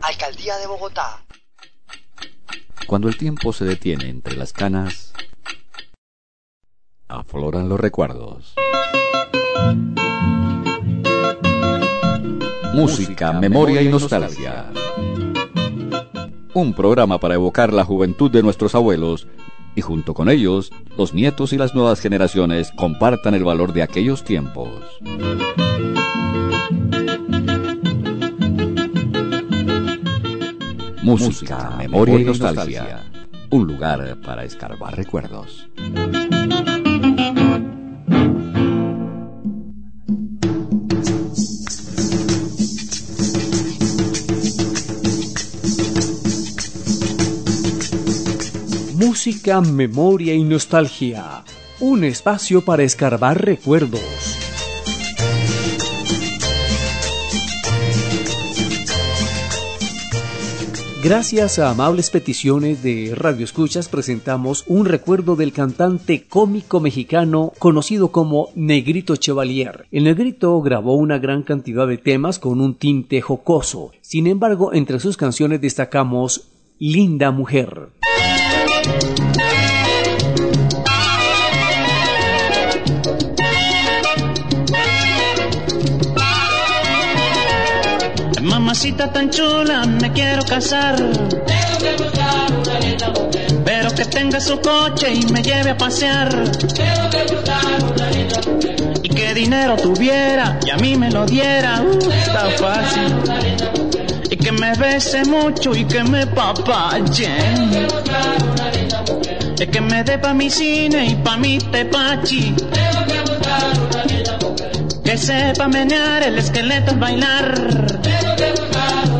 Alcaldía de Bogotá. Cuando el tiempo se detiene entre las canas, afloran los recuerdos. Música, memoria y nostalgia. Un programa para evocar la juventud de nuestros abuelos y junto con ellos, los nietos y las nuevas generaciones compartan el valor de aquellos tiempos. Música, memoria y nostalgia. Un lugar para escarbar recuerdos. Música, memoria y nostalgia. Un espacio para escarbar recuerdos. Gracias a amables peticiones de Radio Escuchas presentamos un recuerdo del cantante cómico mexicano conocido como Negrito Chevalier. El Negrito grabó una gran cantidad de temas con un tinte jocoso. Sin embargo, entre sus canciones destacamos Linda Mujer. Mamacita tan chula, me quiero casar. Tengo que buscar una linda mujer. Pero que tenga su coche y me lleve a pasear. Tengo que buscar una linda mujer. Y que dinero tuviera y a mí me lo diera. Uh, está fácil. Una linda mujer. Y que me bese mucho y que me papache. Tengo que buscar una linda mujer. Y que me dé pa' mi cine y pa' mi tepachi. Tengo que buscar una linda mujer. Que sepa menear el esqueleto al bailar. Tengo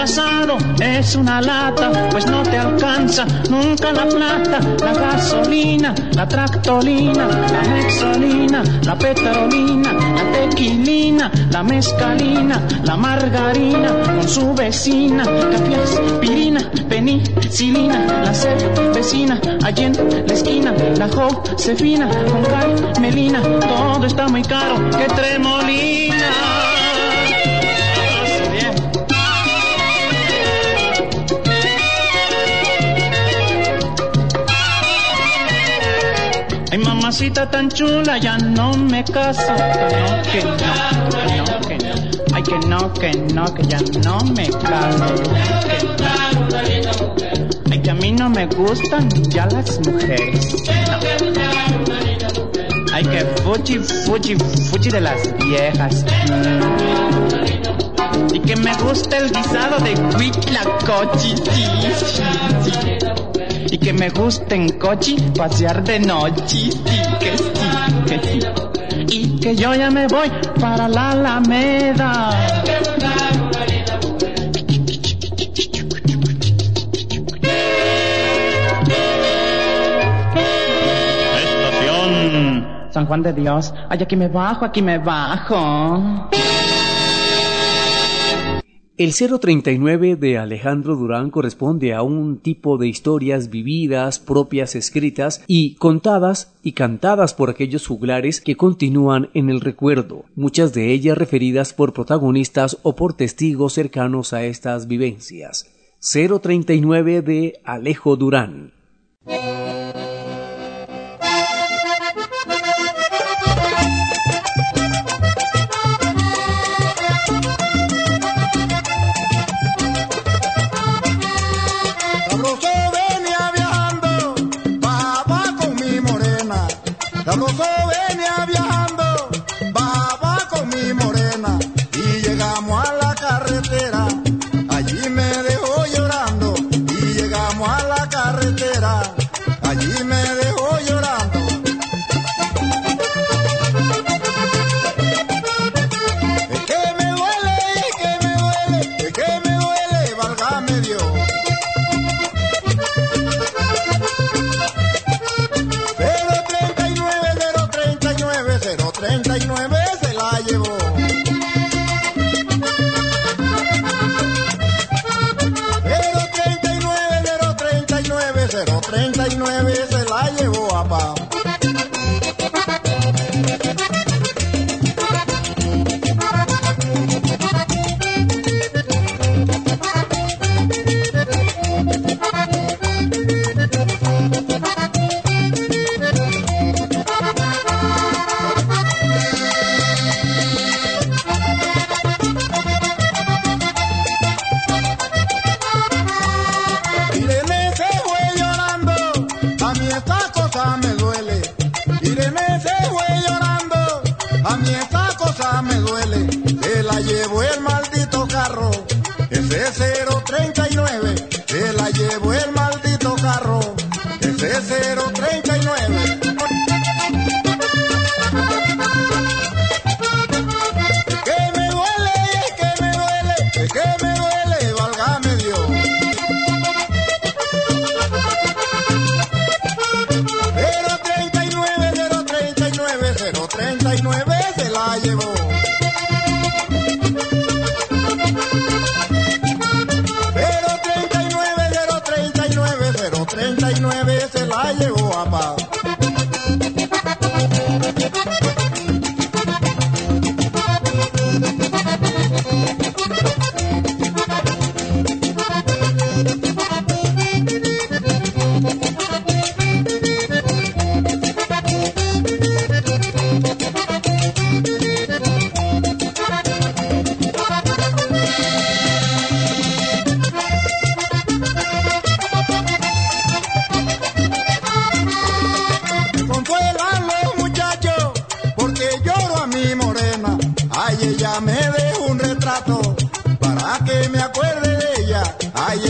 casado es una lata, pues no te alcanza nunca la plata, la gasolina, la tractolina, la mexolina, la petrolina, la tequilina, la mezcalina, la margarina, con su vecina, café, aspirina, penicilina, la cervecina, allí en la esquina, la josefina, con carmelina, todo está muy caro, que tremolina. Mamacita tan chula, ya no me caso. No, que no, que no, que. Ay, que no, que no, que ya no me caso. Que. Ay, que a mí no me gustan ya las mujeres. Que. Ay, que fuchi, fuchi, fuchi de las viejas. Y que me gusta el guisado de huitlacochi. Y que me guste en cochi pasear de noche. Sí, que sí, que sí. Y que yo ya me voy para la Alameda. Estación San Juan de Dios. Ay, aquí me bajo, aquí me bajo. El 039 de Alejandro Durán corresponde a un tipo de historias vividas, propias escritas y contadas y cantadas por aquellos juglares que continúan en el recuerdo, muchas de ellas referidas por protagonistas o por testigos cercanos a estas vivencias. 039 de Alejo Durán. Vamos.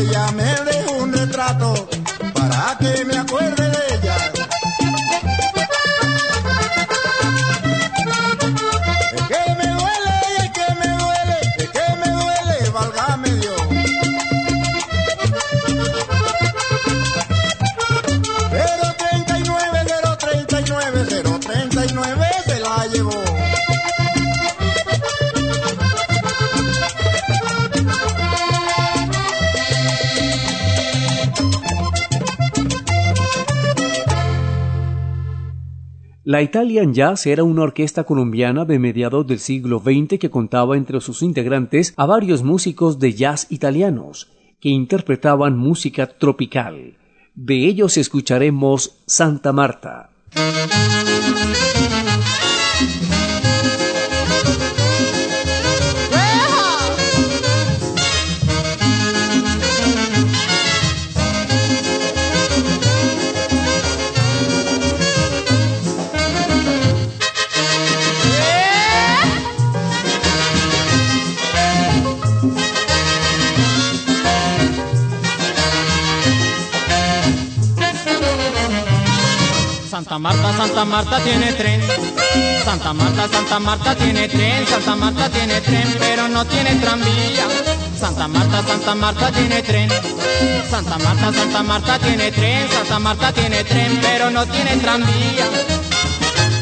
Ella me La Italian Jazz era una orquesta colombiana de mediados del siglo XX que contaba entre sus integrantes a varios músicos de jazz italianos que interpretaban música tropical. De ellos escucharemos Santa Marta. Santa Marta, Santa Marta tiene tren. Santa Marta, Santa Marta tiene tren. Santa Marta tiene tren, pero no tiene tranvía. Santa Marta, Santa Marta tiene tren. Santa Marta, Santa Marta tiene tren. Santa Marta tiene tren, pero no tiene tranvía.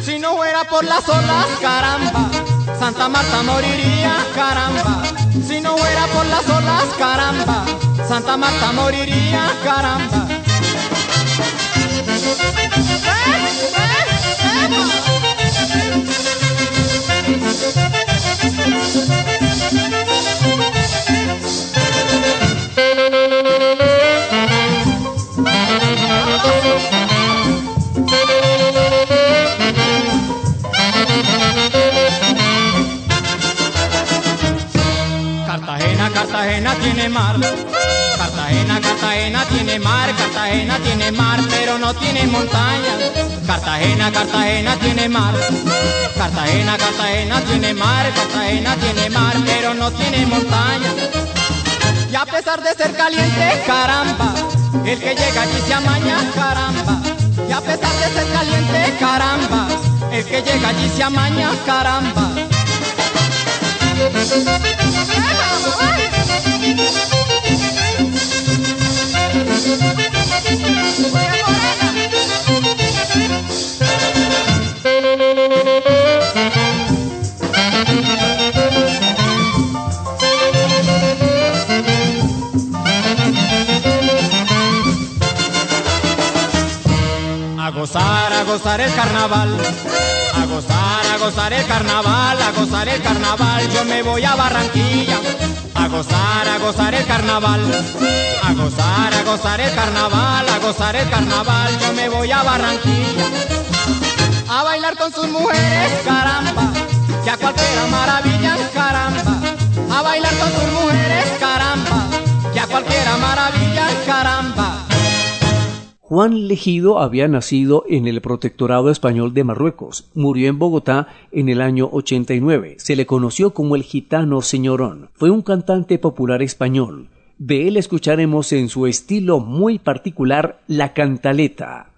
Si no fuera por las olas, caramba. Santa Marta moriría, caramba. Si no fuera por las olas, caramba. Santa Marta moriría, caramba. Cartagena, tiene mar. Cartagena, Cartagena tiene mar. Cartagena tiene mar, pero no tiene montaña. Cartagena, Cartagena tiene mar. Cartagena, Cartagena tiene mar. Cartagena tiene mar, pero no tiene montaña. Y a pesar de ser caliente, caramba, El que llega allí se amaña, caramba. Y a pesar de ser caliente, caramba. El que llega allí se amaña, caramba. A gozar, a gozar el carnaval. A gozar, el carnaval, a gozar el carnaval. Yo me voy a Barranquilla. A gozar, a gozar el carnaval. A gozar, a gozar el carnaval, a gozar el carnaval. Yo me voy a Barranquilla. A bailar con sus mujeres, caramba. Que a cualquiera maravilla, caramba. A bailar con sus mujeres, caramba. Que a cualquiera maravilla, caramba. Juan Legido había nacido en el Protectorado Español de Marruecos. Murió en Bogotá en el año 89. Se le conoció como el gitano señorón. Fue un cantante popular español. De él escucharemos en su estilo muy particular la cantaleta.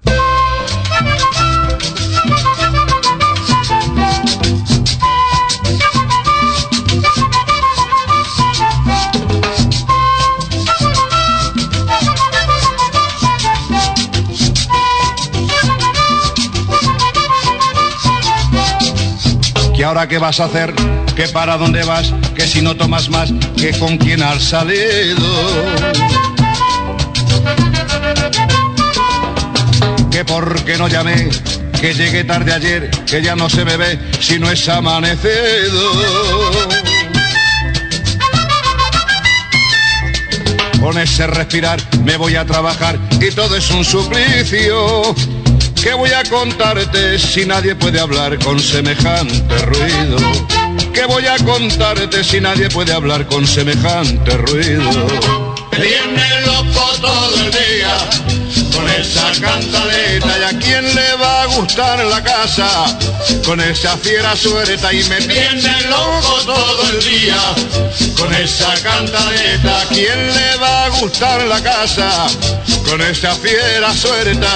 ¿Y ahora qué vas a hacer? ¿Que para dónde vas? Que si no tomas más, que con quién has salido. Que por qué no llamé, que llegué tarde ayer, que ya no se me ve si no es amanecido. Con ese respirar me voy a trabajar y todo es un suplicio. ¿Qué voy a contarte si nadie puede hablar con semejante ruido? ¿Qué voy a contarte si nadie puede hablar con semejante ruido? Loco todo el día con esa cantaleta y a quién le va a gustar la casa con esa fiera suelta y me tiene loco todo el día con esa cantaleta. ¿A quién le va a gustar la casa con esa fiera suelta?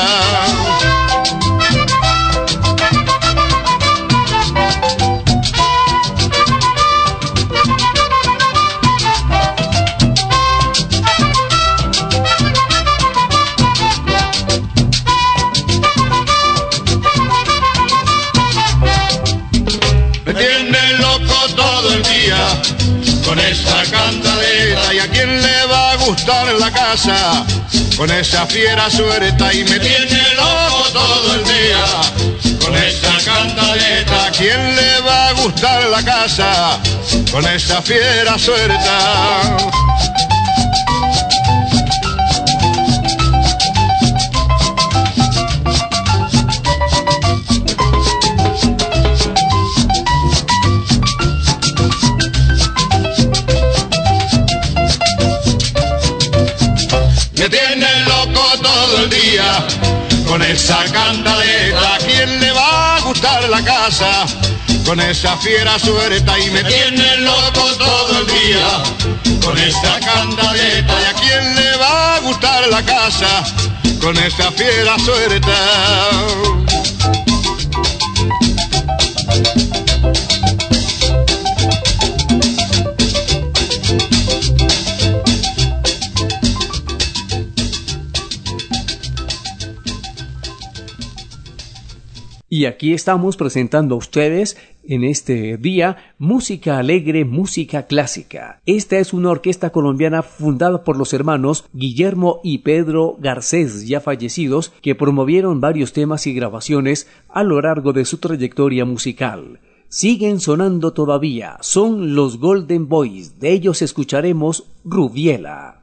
Con esa cantaleta y a quién le va a gustar la casa con esa fiera suelta y me tiene loco todo el día con esa cantaleta. ¿A quién le va a gustar la casa con esa fiera suelta? Con esa cantaleta. ¿A quién le va a gustar la casa con esa fiera suelta? Y me tiene loco todo el día con esa cantaleta. ¿Y a quién le va a gustar la casa con esa fiera suelta? Y aquí estamos presentando a ustedes en este día música alegre, música clásica. Esta es una orquesta colombiana fundada por los hermanos Guillermo y Pedro Garcés, ya fallecidos, que promovieron varios temas y grabaciones a lo largo de su trayectoria musical. Siguen sonando todavía, son los Golden Boys, de ellos escucharemos Rubiela.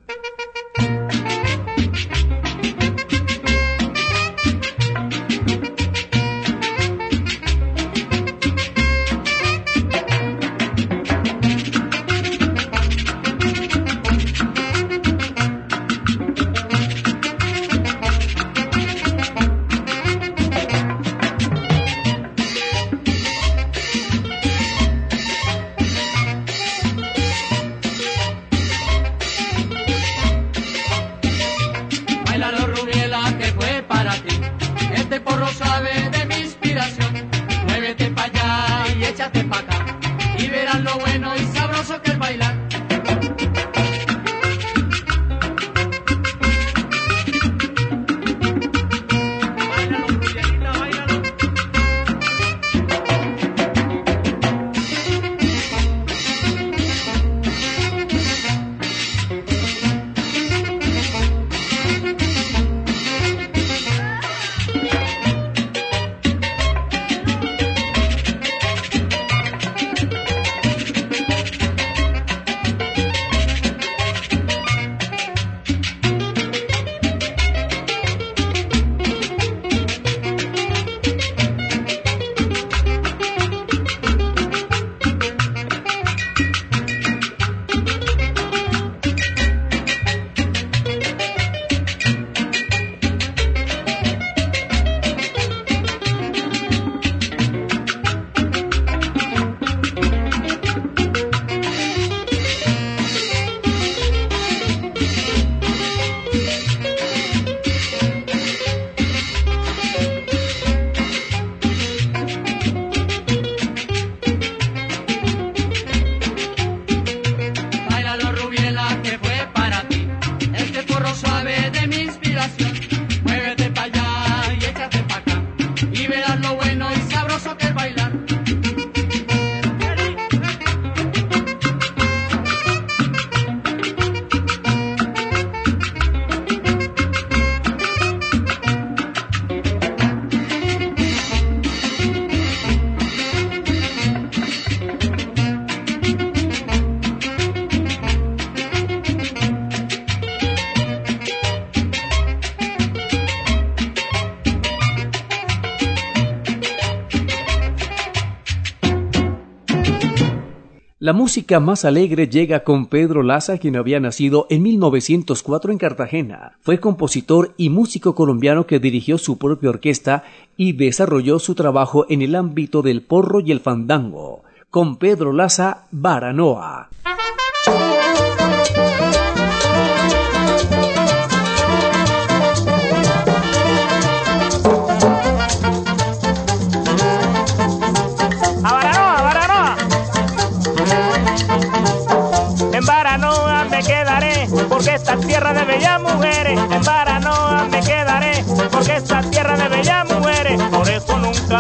Música más alegre llega con Pedro Laza, quien había nacido en 1904 en Cartagena. Fue compositor y músico colombiano que dirigió su propia orquesta y desarrolló su trabajo en el ámbito del porro y el fandango. Con Pedro Laza, Baranoa.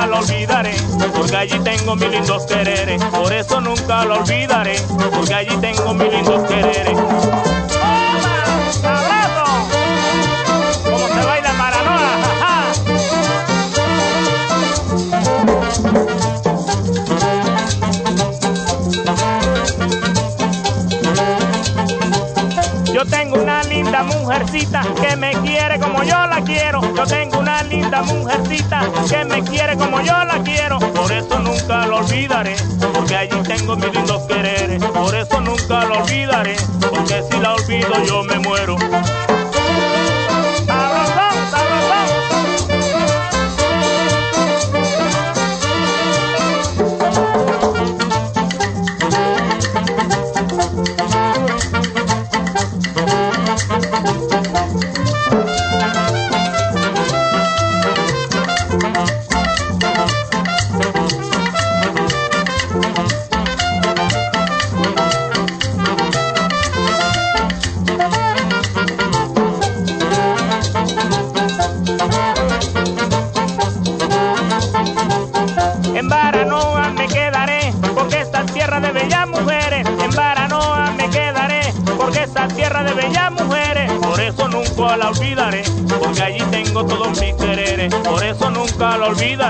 Lo olvidaré, porque allí tengo mis lindos quereres. Por eso nunca lo olvidaré, porque allí tengo mis lindos quereres. Mujercita que me quiere como yo la quiero. Yo tengo una linda mujercita que me quiere como yo la quiero. Por eso nunca lo olvidaré, porque allí tengo mis lindos quereres. Por eso nunca lo olvidaré, porque si la olvido yo me muero.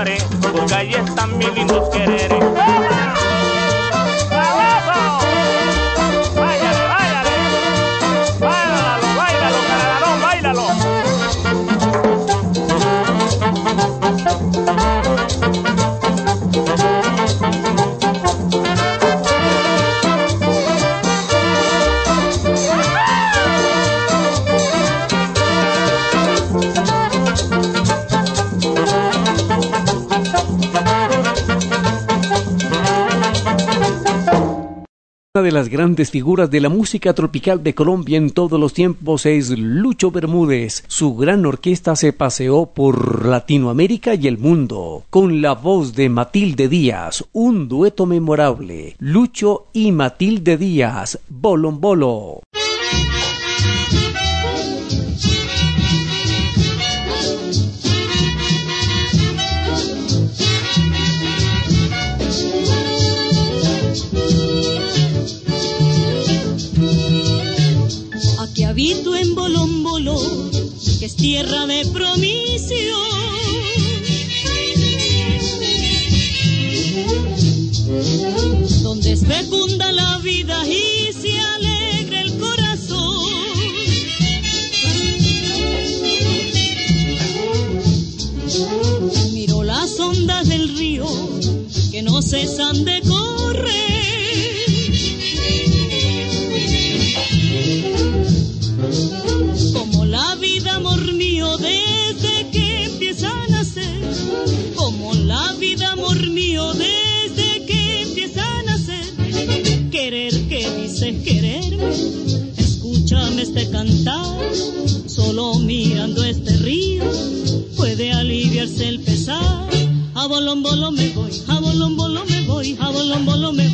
La olvidaré, porque allí están mis lindos quereres. Una de las grandes figuras de la música tropical de Colombia en todos los tiempos es Lucho Bermúdez. Su gran orquesta se paseó por Latinoamérica y el mundo, con la voz de Matilde Díaz, un dueto memorable. Lucho y Matilde Díaz, Bolombolo. habito es tierra de promisión. Donde se fecunda la vida y se alegra el corazón. Miro las ondas del río que no cesan de correr. Cantar, solo mirando este río puede aliviarse el pesar. A bolón bolo me voy, a bolón bolo me voy, a bolón bolo me voy,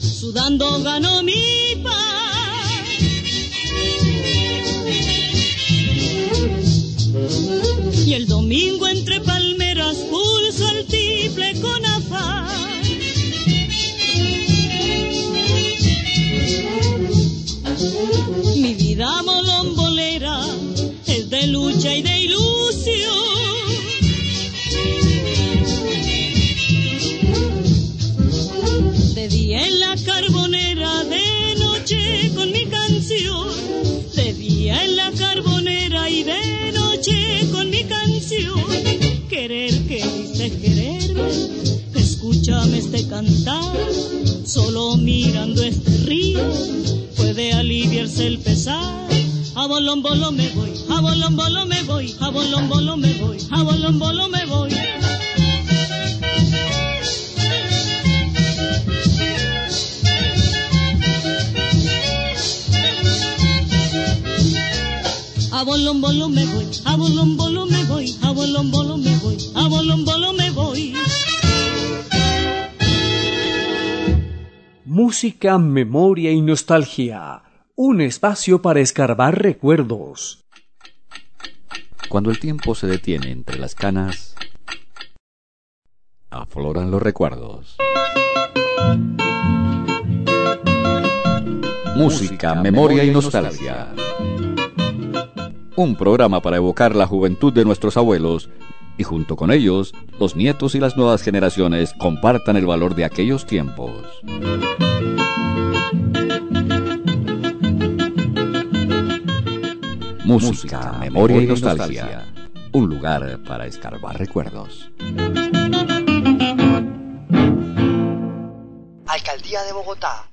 sudando ganó mi paz. Y el domingo entre palmeras pulso el tiple con afán. Bolón bolo me voy, a bolón me voy, a bolón me voy, a bolón me voy. A bolón me voy, a bolón me voy, a bolón me voy, a bolón me voy. Música, memoria y nostalgia. Un espacio para escarbar recuerdos. Cuando el tiempo se detiene entre las canas, afloran los recuerdos. Música, memoria y nostalgia. Un programa para evocar la juventud de nuestros abuelos y junto con ellos, los nietos y las nuevas generaciones compartan el valor de aquellos tiempos. Música, memoria y nostalgia. Un lugar para escarbar recuerdos. Alcaldía de Bogotá.